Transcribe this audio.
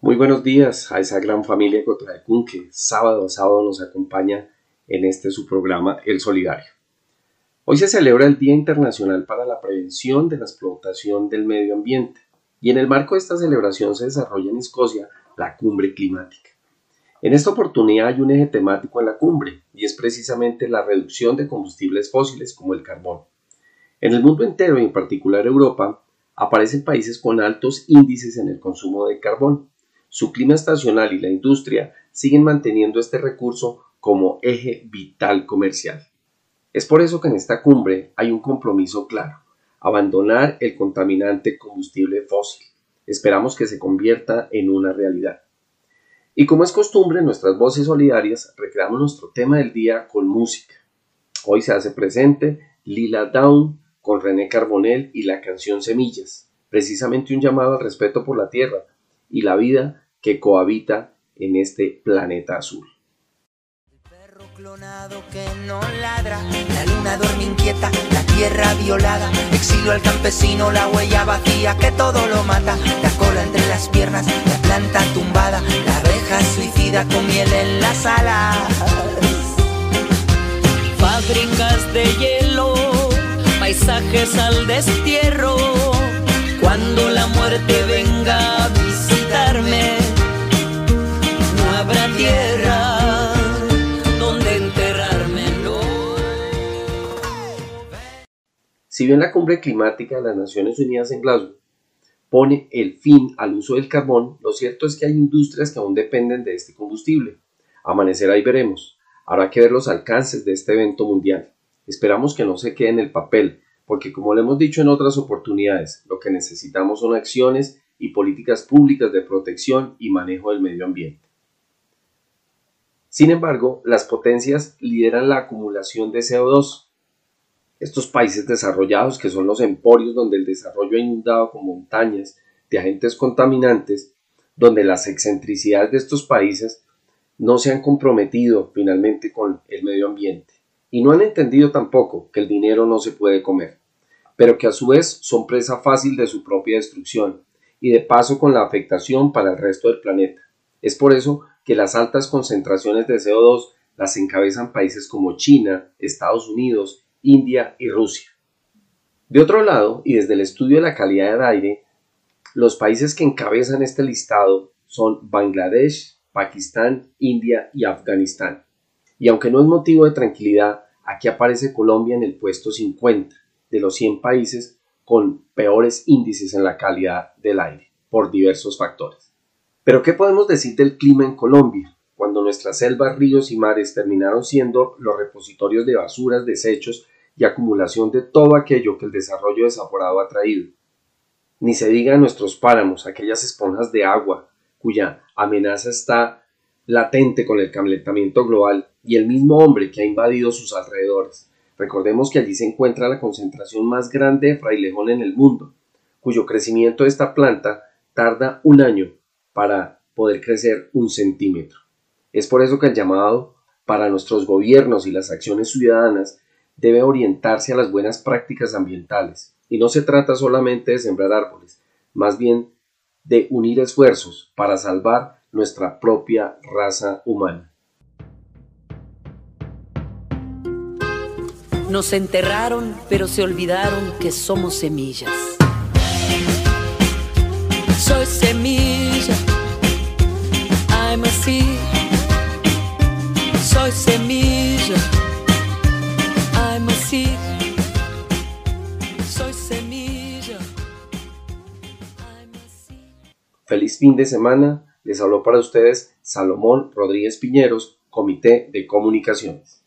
Muy buenos días a esa gran familia Cotraecún que sábado a sábado nos acompaña en este su programa El Solidario. Hoy se celebra el Día Internacional para la Prevención de la Explotación del Medio Ambiente y en el marco de esta celebración se desarrolla en Escocia la Cumbre Climática. En esta oportunidad hay un eje temático en la cumbre y es precisamente la reducción de combustibles fósiles como el carbón. En el mundo entero y en particular Europa aparecen países con altos índices en el consumo de carbón. Su clima estacional y la industria siguen manteniendo este recurso como eje vital comercial. Es por eso que en esta cumbre hay un compromiso claro, abandonar el contaminante combustible fósil. Esperamos que se convierta en una realidad. Y como es costumbre nuestras voces solidarias, recreamos nuestro tema del día con música. Hoy se hace presente Lila Down con René Carbonell y la canción Semillas, precisamente un llamado al respeto por la tierra y la vida que cohabita en este planeta azul clonado que no ladra, la luna duerme inquieta, la tierra violada, exilio al campesino, la huella vacía que todo lo mata, la cola entre las piernas, la planta tumbada, la abeja suicida con miel en las alas. Fábricas de hielo, paisajes al destierro, cuando la muerte venga Si bien la cumbre climática de las Naciones Unidas en Glasgow pone el fin al uso del carbón, lo cierto es que hay industrias que aún dependen de este combustible. Amanecerá y veremos. Habrá que ver los alcances de este evento mundial. Esperamos que no se quede en el papel, porque como le hemos dicho en otras oportunidades, lo que necesitamos son acciones y políticas públicas de protección y manejo del medio ambiente. Sin embargo, las potencias lideran la acumulación de CO2, estos países desarrollados, que son los emporios donde el desarrollo ha inundado con montañas de agentes contaminantes, donde las excentricidades de estos países no se han comprometido finalmente con el medio ambiente y no han entendido tampoco que el dinero no se puede comer, pero que a su vez son presa fácil de su propia destrucción y de paso con la afectación para el resto del planeta. Es por eso que las altas concentraciones de CO2 las encabezan países como China, Estados Unidos India y Rusia. De otro lado, y desde el estudio de la calidad del aire, los países que encabezan este listado son Bangladesh, Pakistán, India y Afganistán. Y aunque no es motivo de tranquilidad, aquí aparece Colombia en el puesto 50 de los 100 países con peores índices en la calidad del aire, por diversos factores. Pero ¿qué podemos decir del clima en Colombia? Cuando nuestras selvas, ríos y mares terminaron siendo los repositorios de basuras, desechos y acumulación de todo aquello que el desarrollo desaforado ha traído. Ni se diga nuestros páramos, aquellas esponjas de agua, cuya amenaza está latente con el calentamiento global y el mismo hombre que ha invadido sus alrededores. Recordemos que allí se encuentra la concentración más grande de frailejón en el mundo, cuyo crecimiento de esta planta tarda un año para poder crecer un centímetro. Es por eso que el llamado para nuestros gobiernos y las acciones ciudadanas debe orientarse a las buenas prácticas ambientales. Y no se trata solamente de sembrar árboles, más bien de unir esfuerzos para salvar nuestra propia raza humana. Nos enterraron, pero se olvidaron que somos semillas. Soy semilla. Feliz fin de semana. Les habló para ustedes Salomón Rodríguez Piñeros, Comité de Comunicaciones.